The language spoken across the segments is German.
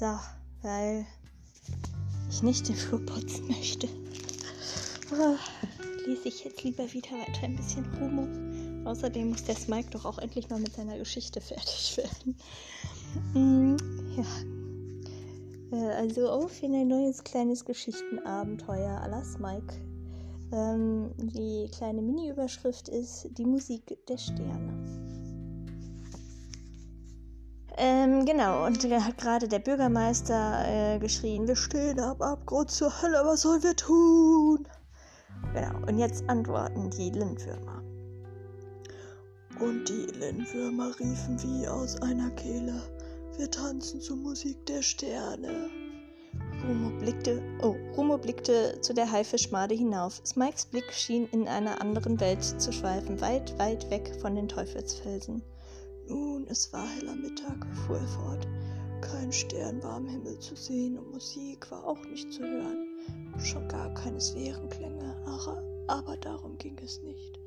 So, weil ich nicht den Flur putzen möchte, oh, lese ich jetzt lieber wieder weiter ein bisschen Rumo. Außerdem muss der Smike doch auch endlich mal mit seiner Geschichte fertig werden. Mm, ja. Äh, also auf in ein neues kleines Geschichtenabenteuer à la Smike. Ähm, die kleine Mini-Überschrift ist Die Musik der Sterne. Ähm, genau, und da hat gerade der Bürgermeister äh, geschrien, wir stehen am Abgrund zur Hölle, was sollen wir tun? Genau, und jetzt antworten die Lindwürmer. Und die Lindwürmer riefen wie aus einer Kehle, wir tanzen zur Musik der Sterne. Rumo blickte, oh, Rumo blickte zu der Haifischmade hinauf. Smikes Blick schien in einer anderen Welt zu schweifen, weit, weit weg von den Teufelsfelsen. Nun, es war heller Mittag, fuhr er fort. Kein Stern war am Himmel zu sehen und Musik war auch nicht zu hören. Schon gar keine Sphärenklänge, aber, aber darum ging es nicht.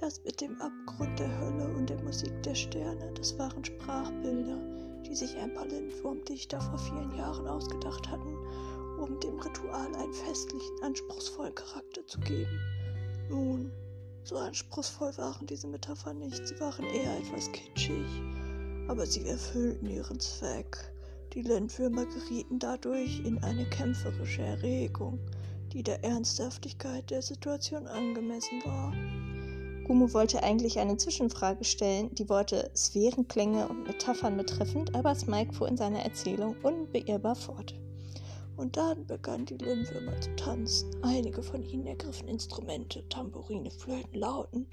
Das mit dem Abgrund der Hölle und der Musik der Sterne, das waren Sprachbilder, die sich ein paar Lindwurmdichter vor vielen Jahren ausgedacht hatten, um dem Ritual einen festlichen, anspruchsvollen Charakter zu geben. Nun, so anspruchsvoll waren diese Metaphern nicht, sie waren eher etwas kitschig, aber sie erfüllten ihren Zweck. Die Lindwürmer gerieten dadurch in eine kämpferische Erregung, die der Ernsthaftigkeit der Situation angemessen war. Gumu wollte eigentlich eine Zwischenfrage stellen, die Worte Sphärenklänge und Metaphern betreffend, aber Smike fuhr in seiner Erzählung unbeirrbar fort. Und dann begannen die Lindwürmer zu tanzen. Einige von ihnen ergriffen Instrumente, Tambourine, Flöten, Lauten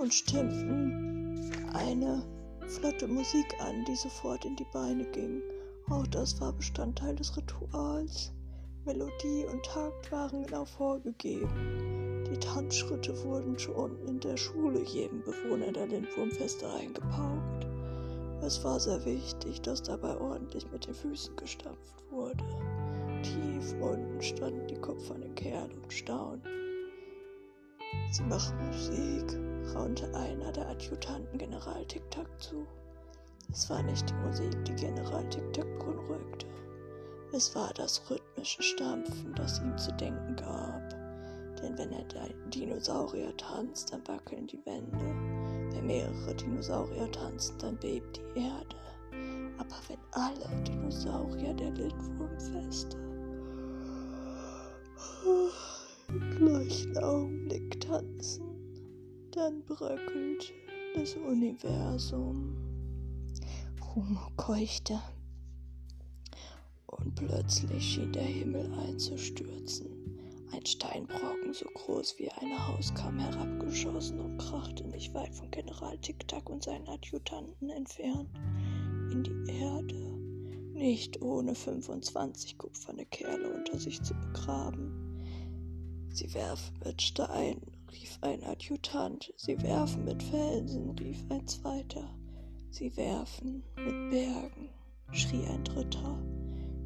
und stimmten eine flotte Musik an, die sofort in die Beine ging. Auch das war Bestandteil des Rituals. Melodie und Takt waren genau vorgegeben. Die Tanzschritte wurden schon in der Schule jedem Bewohner der Lindwurmfeste eingepaukt. Es war sehr wichtig, dass dabei ordentlich mit den Füßen gestampft wurde. Tief unten standen die kupfernen Kerle und staunten. Sie machen Musik, raunte einer der Adjutanten General Tic-Tac zu. Es war nicht die Musik, die General Tic-Tac beunruhigte. Es war das rhythmische Stampfen, das ihm zu denken gab. Denn wenn er Dinosaurier tanzt, dann wackeln die Wände. Wenn mehrere Dinosaurier tanzen, dann bebt die Erde. Aber wenn alle Dinosaurier der Lindwurmfeste im gleichen Augenblick tanzen, dann bröckelt das Universum. Humo keuchte. Und plötzlich schien der Himmel einzustürzen. Ein Steinbrocken so groß wie eine Haus kam herabgeschossen und krachte nicht weit von General Tic-Tac und seinen Adjutanten entfernt in die Erde, nicht ohne 25 kupferne Kerle unter sich zu begraben. Sie werfen mit Stein, rief ein Adjutant. Sie werfen mit Felsen, rief ein zweiter. Sie werfen mit Bergen, schrie ein dritter.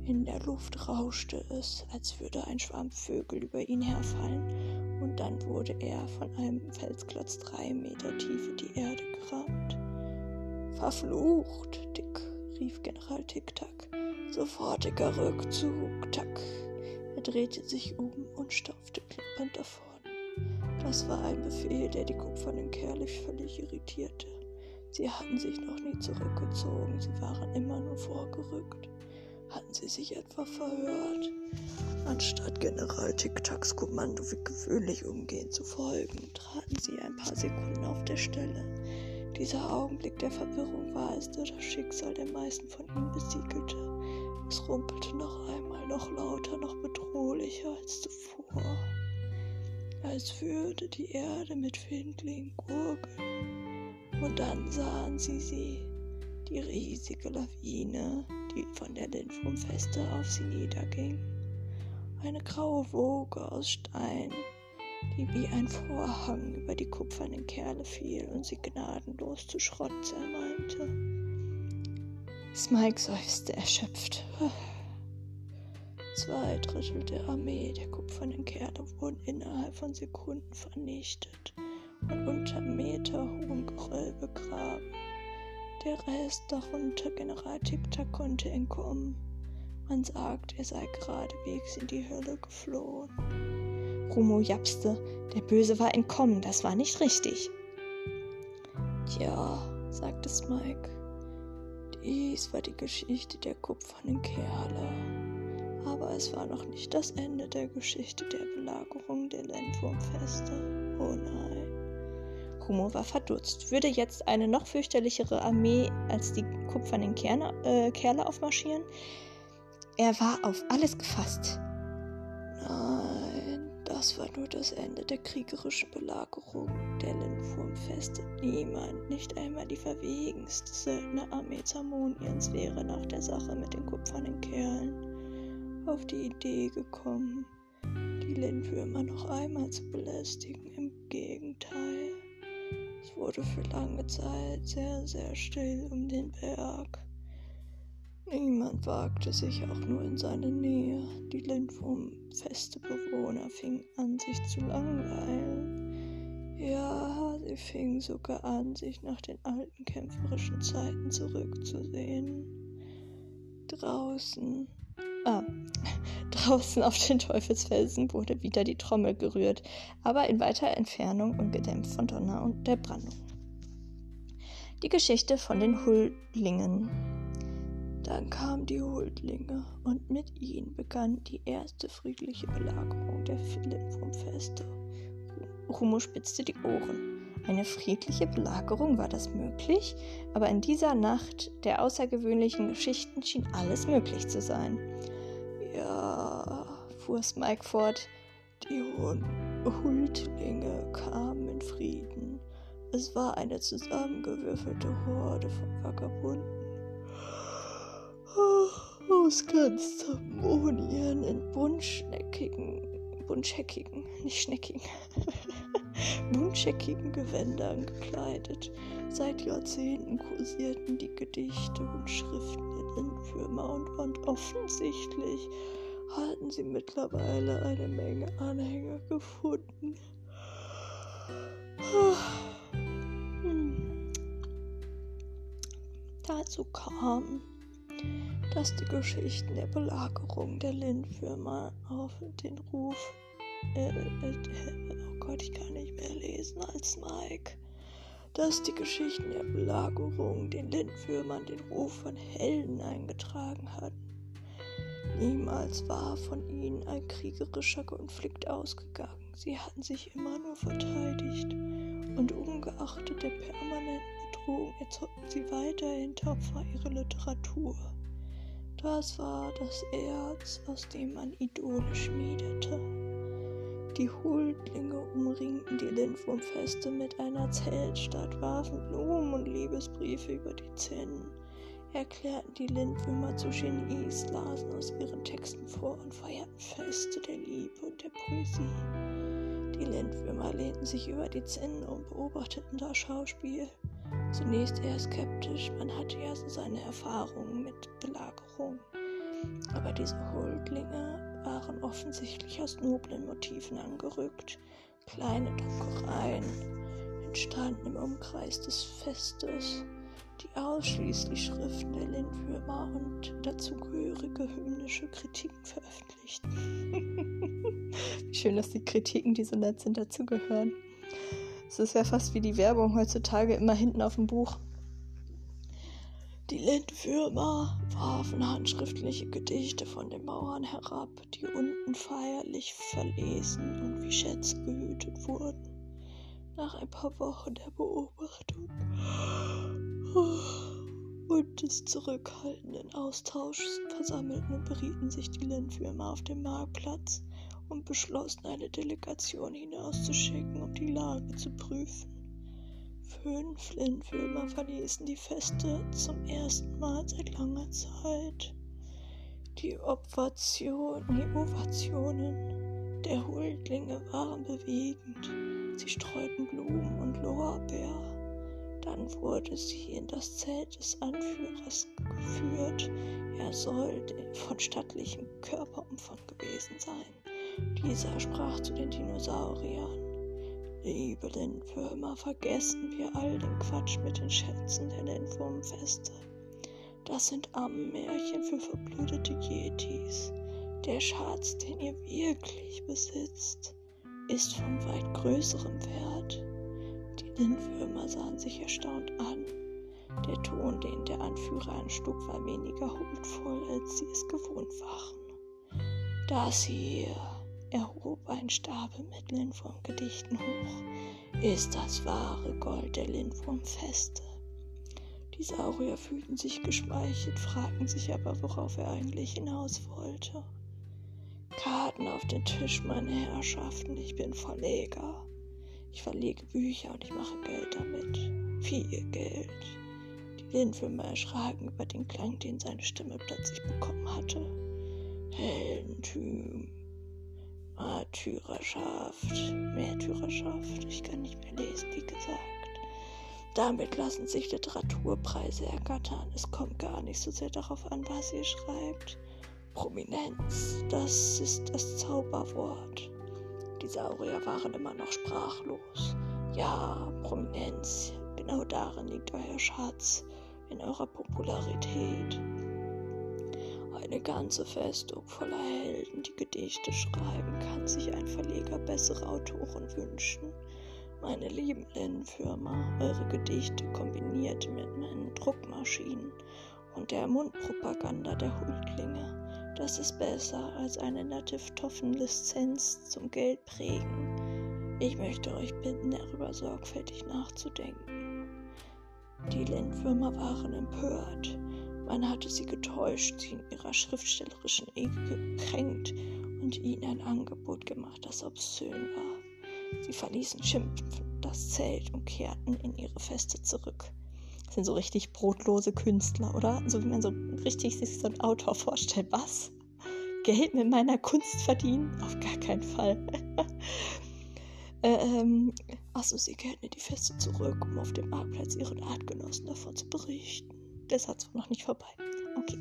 In der Luft rauschte es, als würde ein Schwarm Vögel über ihn herfallen, und dann wurde er von einem Felsklotz drei Meter tief in die Erde gerammt. Verflucht, rief General Tic-Tac. Sofortiger Rückzug, Tack drehte sich um und stampfte klappernd davon. Das war ein Befehl, der die kupfernen Kerle völlig irritierte. Sie hatten sich noch nie zurückgezogen, sie waren immer nur vorgerückt. Hatten sie sich etwa verhört? Anstatt General Tic-Tacs Kommando wie gewöhnlich umgehend zu folgen, traten sie ein paar Sekunden auf der Stelle. Dieser Augenblick der Verwirrung war es, der das Schicksal der meisten von ihnen besiegelte. Es rumpelte noch einmal, noch lauter, noch bedrohlicher als zuvor, als würde die Erde mit Findlingen gurgeln. Und dann sahen sie sie, die riesige Lawine, die von der Lindwurmfeste auf sie niederging. Eine graue Woge aus Stein, die wie ein Vorhang über die kupfernen Kerle fiel und sie gnadenlos zu Schrott zermalmte. Smike seufzte erschöpft. Zwei Drittel der Armee der kupfernen Kerle wurden innerhalb von Sekunden vernichtet und unter meterhohem Geröll begraben. Der Rest, darunter General Tic-Tac, konnte entkommen. Man sagt, er sei geradewegs in die Hölle geflohen. Rumo japste, der Böse war entkommen, das war nicht richtig. Tja, sagte Smike, dies war die Geschichte der kupfernen Kerle. Aber es war noch nicht das Ende der Geschichte der Belagerung der Lendwurmfeste. Oh nein. Rumo war verdutzt. Würde jetzt eine noch fürchterlichere Armee als die kupfernen Kerne, äh, Kerle aufmarschieren? Er war auf alles gefasst. Nein, das war nur das Ende der kriegerischen Belagerung der Lindwurmfeste. Niemand, nicht einmal die verwegenste Söldnerarmee Zamoniens wäre nach der Sache mit den kupfernen Kerlen auf die Idee gekommen, die Lindwürmer noch einmal zu belästigen. Im Gegenteil. Es wurde für lange Zeit sehr, sehr still um den Berg. Niemand wagte sich auch nur in seine Nähe. Die Lindwurmfeste Bewohner fingen an, sich zu langweilen. Ja, sie fingen sogar an, sich nach den alten kämpferischen Zeiten zurückzusehen. Draußen, ah, draußen auf den Teufelsfelsen wurde wieder die Trommel gerührt, aber in weiter Entfernung und gedämpft von Donner und der Brandung. Die Geschichte von den Huldlingen. Dann kamen die Huldlinge und mit ihnen begann die erste friedliche Belagerung der Philippum-Feste. Rumo spitzte die Ohren. Eine friedliche Belagerung war das möglich, aber in dieser Nacht der außergewöhnlichen Geschichten schien alles möglich zu sein. Ja, fuhr Smike fort, die Huldlinge kamen in Frieden. Es war eine zusammengewürfelte Horde von Vagabunden aus ganz Zamonien in buntschneckigen, buntscheckigen, nicht schneckigen, buntscheckigen Gewändern gekleidet. Seit Jahrzehnten kursierten die Gedichte und Schriften in Entwürmer und, und offensichtlich hatten sie mittlerweile eine Menge Anhänger gefunden. Hm. Dazu kam, dass die Geschichten der Belagerung der Lindfirma auf den Ruf, äh, äh, oh Gott, ich kann nicht mehr lesen als Mike, dass die Geschichten der Belagerung den Lindwürmern den Ruf von Helden eingetragen hatten. Niemals war von ihnen ein kriegerischer Konflikt ausgegangen. Sie hatten sich immer nur verteidigt und ungeachtet der permanenten Bedrohung erzeugten sie weiterhin tapfer ihre Literatur. Das war das Erz, aus dem man Idole schmiedete. Die Huldlinge umringten die Lindwurmfeste mit einer Zeltstadt, warfen Blumen und Liebesbriefe über die Zinnen, erklärten die Lindwürmer zu Genies, lasen aus ihren Texten vor und feierten Feste der Liebe und der Poesie. Die Lindwürmer lehnten sich über die Zinnen und beobachteten das Schauspiel. Zunächst eher skeptisch, man hatte ja so seine Erfahrungen mit Belagerung. Aber diese Huldlinge waren offensichtlich aus noblen Motiven angerückt. Kleine Druckereien entstanden im Umkreis des Festes, die ausschließlich Schriften der Lindwürmer und dazugehörige hymnische Kritiken veröffentlichten. Wie schön, dass die Kritiken, die so nett sind, dazugehören. Es ist ja fast wie die Werbung heutzutage immer hinten auf dem Buch. Die Lindwürmer warfen handschriftliche Gedichte von den Mauern herab, die unten feierlich verlesen und wie Schätze gehütet wurden. Nach ein paar Wochen der Beobachtung und des zurückhaltenden Austauschs versammelten und berieten sich die Lindwürmer auf dem Marktplatz und beschlossen, eine Delegation hinauszuschicken, um die Lage zu prüfen. Lindwürmer verließen die Feste zum ersten Mal seit langer Zeit. Die, Opvation, die Ovationen der Huldlinge waren bewegend. Sie streuten Blumen und Lorbeer. Dann wurde sie in das Zelt des Anführers geführt. Er soll von stattlichem Körperumfang gewesen sein. Dieser sprach zu den Dinosauriern. Liebe Lindwürmer, vergessen wir all den Quatsch mit den Schätzen der Lindwurmfeste. Das sind Ammenmärchen für verblödete Yetis. Der Schatz, den ihr wirklich besitzt, ist von weit größerem Wert. Die Lindwürmer sahen sich erstaunt an. Der Ton, den der Anführer anschlug, war weniger huldvoll, als sie es gewohnt waren. Das hier, er hob ein Stapel mit Lindwurmgedichten hoch, ist das wahre Gold der Lindwurmfeste. Die Saurier fühlten sich geschmeichelt, fragten sich aber, worauf er eigentlich hinaus wollte. Karten auf den Tisch, meine Herrschaften, ich bin Verleger. Ich verlege Bücher und ich mache Geld damit. Viel Geld. Die Lindwürmer erschraken über den Klang, den seine Stimme plötzlich bekommen hatte. Heldentum, Märtyrerschaft, Märtyrerschaft. Ich kann nicht mehr lesen, wie gesagt. Damit lassen sich Literaturpreise ergattern. Es kommt gar nicht so sehr darauf an, was ihr schreibt. Prominenz, das ist das Zauberwort. Die Saurier waren immer noch sprachlos. Ja, Prominenz, genau darin liegt euer Schatz, in eurer Popularität. Eine ganze Festung voller Helden, die Gedichte schreiben, kann sich ein Verleger bessere Autoren wünschen meine lieben Lennenfirma, eure Gedichte kombiniert mit meinen Druckmaschinen und der Mundpropaganda der Huldlinge. Das ist besser als eine Native-Toffen-Lizenz zum Geldprägen. Ich möchte euch bitten, darüber sorgfältig nachzudenken. Die Lindwürmer waren empört. Man hatte sie getäuscht, sie in ihrer schriftstellerischen Ege gekränkt und ihnen ein Angebot gemacht, das obszön war. Sie verließen schimpfend das Zelt und kehrten in ihre Feste zurück. Das sind so richtig brotlose Künstler, oder? So wie man so richtig sich so einen Autor vorstellt. Was? Geld mit meiner Kunst verdienen? Auf gar keinen Fall. äh, ähm, achso, sie kehrten in die Feste zurück, um auf dem Marktplatz ihren Artgenossen davon zu berichten. Der Satz war noch nicht vorbei. Okay.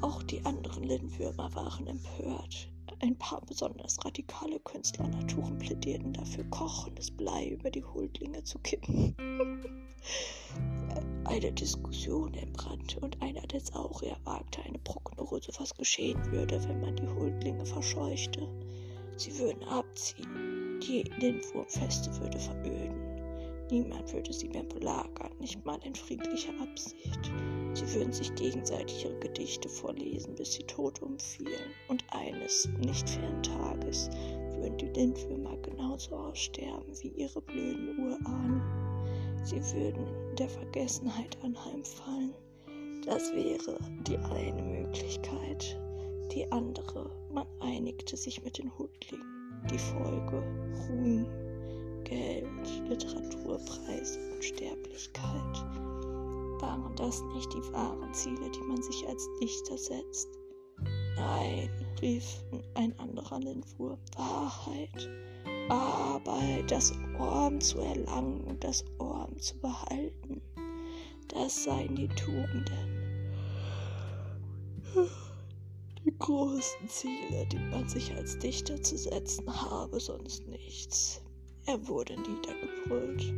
Auch die anderen Lindwürmer waren empört. Ein paar besonders radikale Künstlernaturen plädierten dafür, kochendes Blei über die Huldlinge zu kippen. eine Diskussion entbrannte und einer der Saurier wagte eine Prognose, was geschehen würde, wenn man die Huldlinge verscheuchte. Sie würden abziehen, die Lindwurmfeste würde veröden. Niemand würde sie mehr belagern, nicht mal in friedlicher Absicht. Sie würden sich gegenseitig ihre Gedichte vorlesen, bis sie tot umfielen. Und eines nicht fernen Tages würden die Lindwürmer genauso aussterben wie ihre blöden Urahnen. Sie würden der Vergessenheit anheimfallen. Das wäre die eine Möglichkeit. Die andere, man einigte sich mit den Hutlingen. Die Folge, Ruhm. Geld, Literaturpreise und Sterblichkeit. Waren das nicht die wahren Ziele, die man sich als Dichter setzt? Nein, rief ein anderer Lindwurm, Wahrheit, Arbeit, das Orm zu erlangen und das Orm zu behalten. Das seien die Tugenden. Die großen Ziele, die man sich als Dichter zu setzen habe, sonst nichts. Er wurde niedergebrüllt.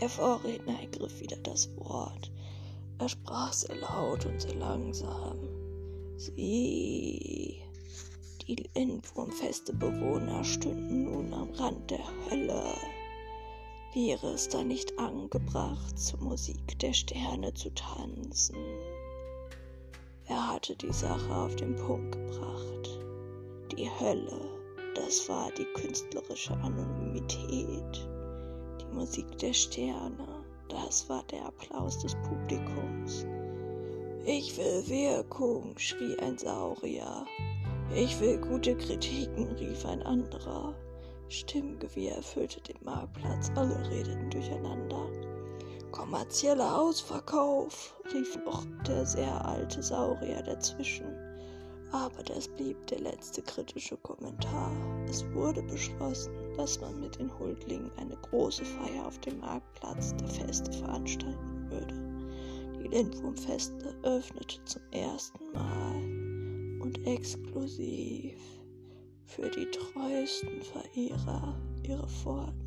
Der Vorredner ergriff wieder das Wort. Er sprach sehr laut und sehr langsam. Sie, die Lindwurmfeste Bewohner, stünden nun am Rand der Hölle. Wäre es da nicht angebracht, zur Musik der Sterne zu tanzen? Er hatte die Sache auf den Punkt gebracht. Die Hölle das war die künstlerische Anonymität, die Musik der Sterne, das war der Applaus des Publikums. Ich will Wirkung, schrie ein Saurier. Ich will gute Kritiken, rief ein anderer. Stimmgewirr erfüllte den Marktplatz, alle redeten durcheinander. Kommerzieller Ausverkauf, rief noch der sehr alte Saurier dazwischen. Aber das blieb der letzte kritische Kommentar. Es wurde beschlossen, dass man mit den Huldlingen eine große Feier auf dem Marktplatz der Feste veranstalten würde. Die Lindwurmfeste öffnete zum ersten Mal und exklusiv für die treuesten Verehrer ihre Pforten.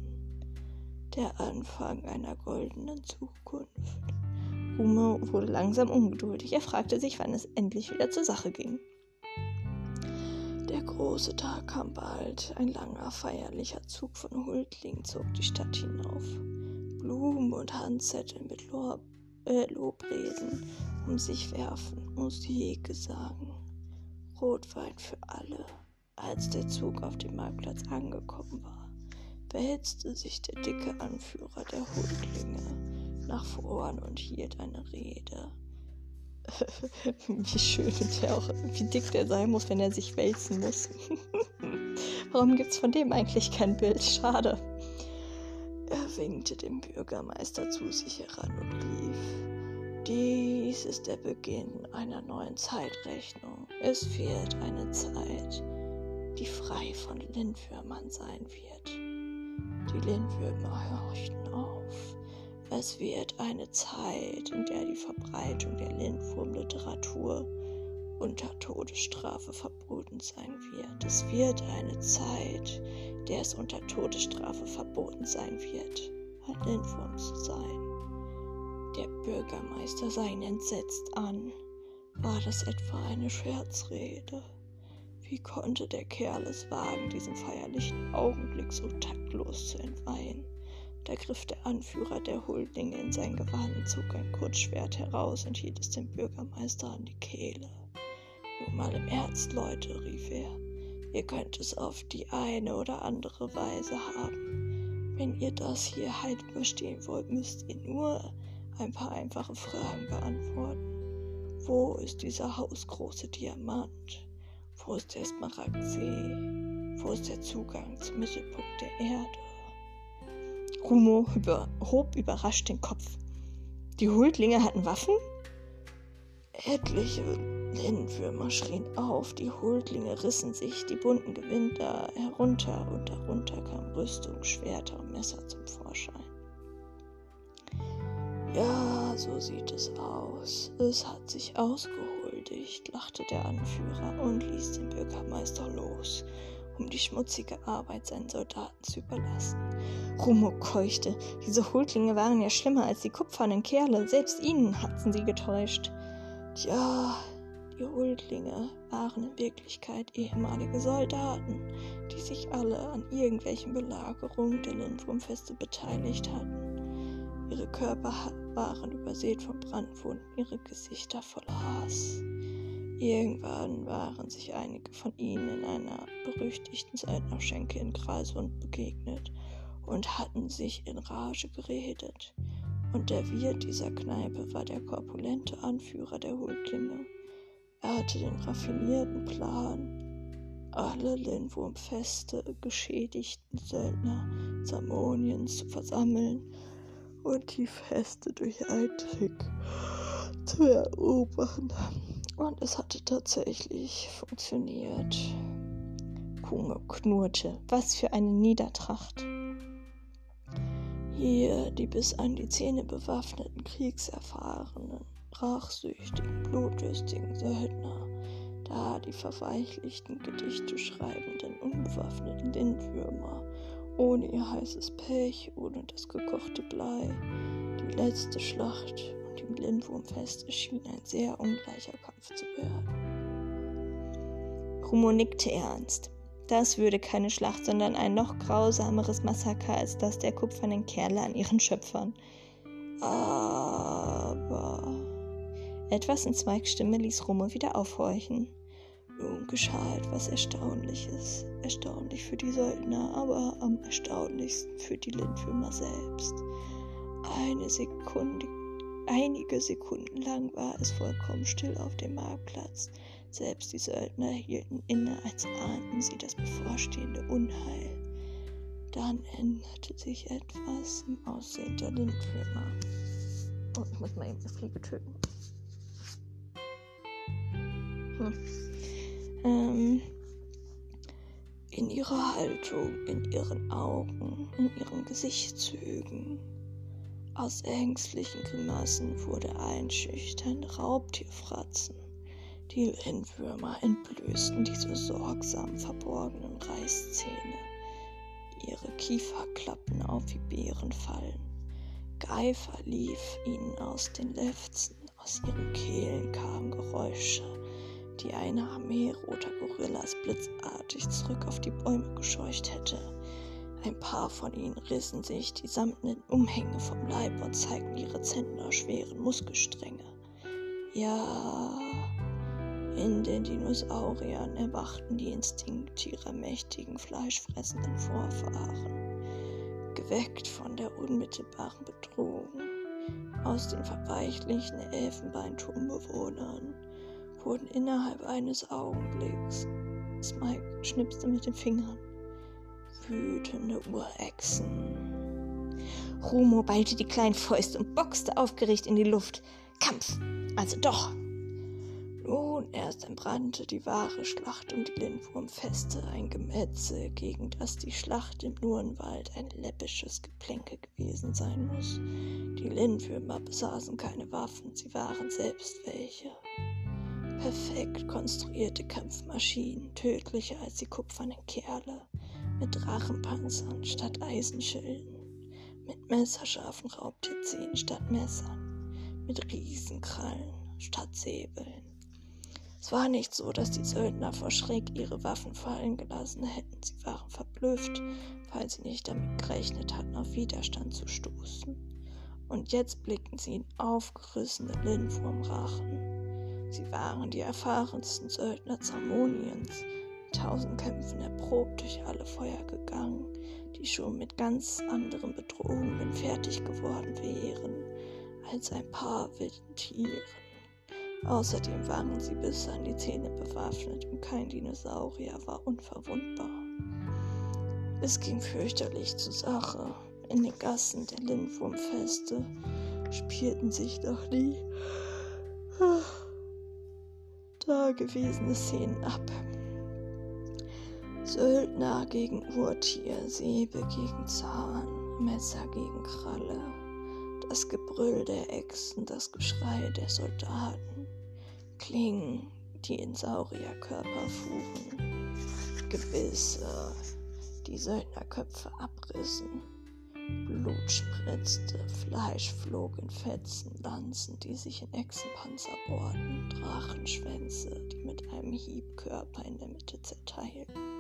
Der Anfang einer goldenen Zukunft. Rumo wurde langsam ungeduldig. Er fragte sich, wann es endlich wieder zur Sache ging. Große Tag kam bald. Ein langer, feierlicher Zug von Huldlingen zog die Stadt hinauf. Blumen und Handzettel mit Lob, äh, Lobreden um sich werfen, Musik sagen. Rotwein für alle. Als der Zug auf dem Marktplatz angekommen war, behetzte sich der dicke Anführer der Huldlinge nach vorn und hielt eine Rede. Wie schön der auch, wie dick der sein muss, wenn er sich wälzen muss. Warum gibt's von dem eigentlich kein Bild? Schade. Er winkte dem Bürgermeister zu sich heran und rief: Dies ist der Beginn einer neuen Zeitrechnung. Es fehlt eine Zeit, die frei von Lindwürmern sein wird. Die Lindwürmer horchten auf. Es wird eine Zeit, in der die Verbreitung der Lindwurmliteratur unter Todesstrafe verboten sein wird. Es wird eine Zeit, in der es unter Todesstrafe verboten sein wird, ein Lindwurm zu sein. Der Bürgermeister sah ihn entsetzt an. War das etwa eine Scherzrede? Wie konnte der Kerl es wagen, diesen feierlichen Augenblick so taktlos zu entweihen? Da griff der Anführer der Huldlinge in sein Gewand, zog ein Kurzschwert heraus und hielt es dem Bürgermeister an die Kehle. Nur mal im Ernst, Leute, rief er, ihr könnt es auf die eine oder andere Weise haben. Wenn ihr das hier halt überstehen wollt, müsst ihr nur ein paar einfache Fragen beantworten. Wo ist dieser hausgroße Diamant? Wo ist der Smaragdsee? Wo ist der Zugang zum Mittelpunkt der Erde? Rumo über, hob überrascht den Kopf. Die Huldlinge hatten Waffen? Etliche Lindwürmer schrien auf, die Huldlinge rissen sich die bunten Gewänder herunter und darunter kamen Rüstung, Schwerter und Messer zum Vorschein. Ja, so sieht es aus. Es hat sich ausgehuldigt, lachte der Anführer und ließ den Bürgermeister los um die schmutzige Arbeit seinen Soldaten zu überlassen. Rumo keuchte. Diese Huldlinge waren ja schlimmer als die kupfernen Kerle. Selbst ihnen hatten sie getäuscht. Tja, die Huldlinge waren in Wirklichkeit ehemalige Soldaten, die sich alle an irgendwelchen Belagerungen der Lindwurmfeste beteiligt hatten. Ihre Körper waren übersät von Brandwunden, ihre Gesichter voller Hass. Irgendwann waren sich einige von ihnen in einer berüchtigten Söldnerschenke in Gralsund begegnet und hatten sich in Rage geredet. Und der Wirt dieser Kneipe war der korpulente Anführer der Huldlinge. Er hatte den raffinierten Plan, alle Lindwurmfeste geschädigten Söldner Samoniens zu versammeln und die Feste durch einen Trick zu erobern. Und es hatte tatsächlich funktioniert. Kunge knurrte. Was für eine Niedertracht. Hier die bis an die Zähne bewaffneten, kriegserfahrenen, rachsüchtigen, blutdürstigen Söldner, da die verweichlichten, Gedichte schreibenden, unbewaffneten Lindwürmer, ohne ihr heißes Pech, ohne das gekochte Blei, die letzte Schlacht dem Lindwurmfest erschien ein sehr ungleicher Kampf zu werden. Rumo nickte ernst. Das würde keine Schlacht, sondern ein noch grausameres Massaker als das der kupfernen Kerle an ihren Schöpfern. Aber etwas in Zweigs Stimme ließ Rumo wieder aufhorchen. Nun geschah etwas Erstaunliches. Erstaunlich für die Söldner, aber am erstaunlichsten für die Lindwürmer selbst. Eine Sekunde Einige Sekunden lang war es vollkommen still auf dem Marktplatz. Selbst die Söldner hielten inne, als ahnten sie das bevorstehende Unheil. Dann änderte sich etwas im Aussehen der Lindwürmer. Oh, ich muss mal eben eine Fliege töten. Hm. Ähm, in ihrer Haltung, in ihren Augen, in ihren Gesichtszügen. Aus ängstlichen Grimassen wurde einschüchternde Raubtierfratzen. Die Lindwürmer entblößten diese sorgsam verborgenen Reißzähne. Ihre Kiefer klappten auf wie Bärenfallen. Geifer lief ihnen aus den Lefzen, aus ihren Kehlen kamen Geräusche, die eine Armee roter Gorillas blitzartig zurück auf die Bäume gescheucht hätte. Ein paar von ihnen rissen sich die samtenen Umhänge vom Leib und zeigten ihre zentnerschweren Muskelstränge. Ja, in den Dinosauriern erwachten die Instinkte ihrer mächtigen, fleischfressenden Vorfahren, geweckt von der unmittelbaren Bedrohung aus den verweichlichen Elfenbeinturmbewohnern wurden innerhalb eines Augenblicks, Smike schnipste mit den Fingern, wütende Urechsen. Rumo ballte die kleinen Fäuste und boxte aufgeregt in die Luft. Kampf! Also doch! Nun erst entbrannte die wahre Schlacht um die Lindwurmfeste, ein Gemetzel, gegen das die Schlacht im Nurenwald ein läppisches Geplänke gewesen sein muss. Die Lindwürmer besaßen keine Waffen, sie waren selbst welche. Perfekt konstruierte Kampfmaschinen, tödlicher als die kupfernen Kerle, mit Drachenpanzern statt Eisenschilden, mit messerscharfen Raubtierzähnen statt Messern, mit Riesenkrallen statt Säbeln. Es war nicht so, dass die Söldner vor Schreck ihre Waffen fallen gelassen hätten. Sie waren verblüfft, weil sie nicht damit gerechnet hatten, auf Widerstand zu stoßen. Und jetzt blickten sie in aufgerissene Lindwurmrachen. Sie waren die erfahrensten Söldner Zamoniens, tausend Kämpfen erprobt durch alle Feuer gegangen, die schon mit ganz anderen Bedrohungen fertig geworden wären als ein paar wilden Tieren. Außerdem waren sie bis an die Zähne bewaffnet und kein Dinosaurier war unverwundbar. Es ging fürchterlich zur Sache. In den Gassen der Lindwurmfeste spielten sich noch nie dagewesene Szenen ab. Söldner gegen Urtier, Säbe gegen Zahn, Messer gegen Kralle, das Gebrüll der Echsen, das Geschrei der Soldaten, Klingen, die in Saurierkörper fuhren, Gebisse, die Söldnerköpfe abrissen, Blut spritzte, Fleisch flog in Fetzen, Lanzen, die sich in Echsenpanzer bohrten, Drachenschwänze, die mit einem Hieb Körper in der Mitte zerteilten.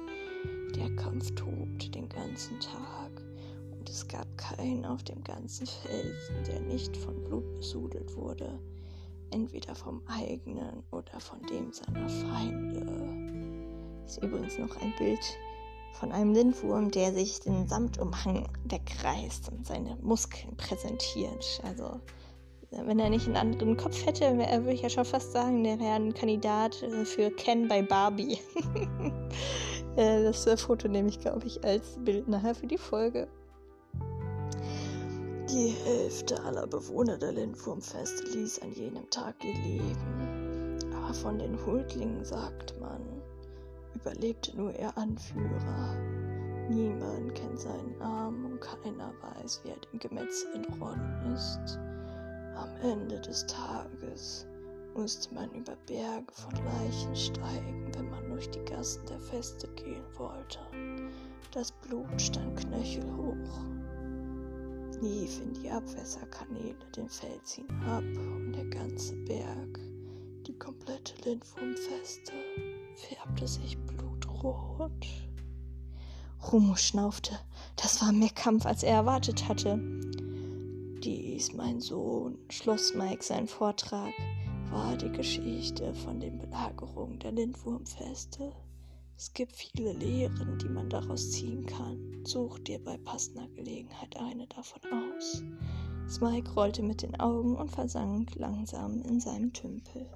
Der Kampf tobte den ganzen Tag, und es gab keinen auf dem ganzen Felsen, der nicht von Blut besudelt wurde, entweder vom eigenen oder von dem seiner Feinde. Das ist übrigens noch ein Bild von einem Lindwurm, der sich den Samtumhang wegreißt und seine Muskeln präsentiert. Also, wenn er nicht einen anderen Kopf hätte, würde ich ja schon fast sagen, der wäre ein Kandidat äh, für Ken bei Barbie. Äh, das Foto nehme ich, glaube ich, als Bild nachher für die Folge. Die Hälfte aller Bewohner der Lindwurmfeste ließ an jenem Tag ihr Leben. Aber von den Huldlingen sagt man, überlebte nur ihr Anführer. Niemand kennt seinen Namen und keiner weiß, wie er dem Gemetzel entronnen ist. Am Ende des Tages musste man über Berge von Leichen steigen, wenn man durch die Gassen der Feste gehen wollte. Das Blut stand knöchelhoch, lief in die Abwässerkanäle den Fels hinab und der ganze Berg, die komplette Lindwurmfeste, färbte sich blutrot. Rumo schnaufte. Das war mehr Kampf, als er erwartet hatte. Dies, mein Sohn, schloss Mike seinen Vortrag, war die Geschichte von den Belagerungen der Lindwurmfeste. Es gibt viele Lehren, die man daraus ziehen kann. Such dir bei passender Gelegenheit eine davon aus. Smike rollte mit den Augen und versank langsam in seinem Tümpel.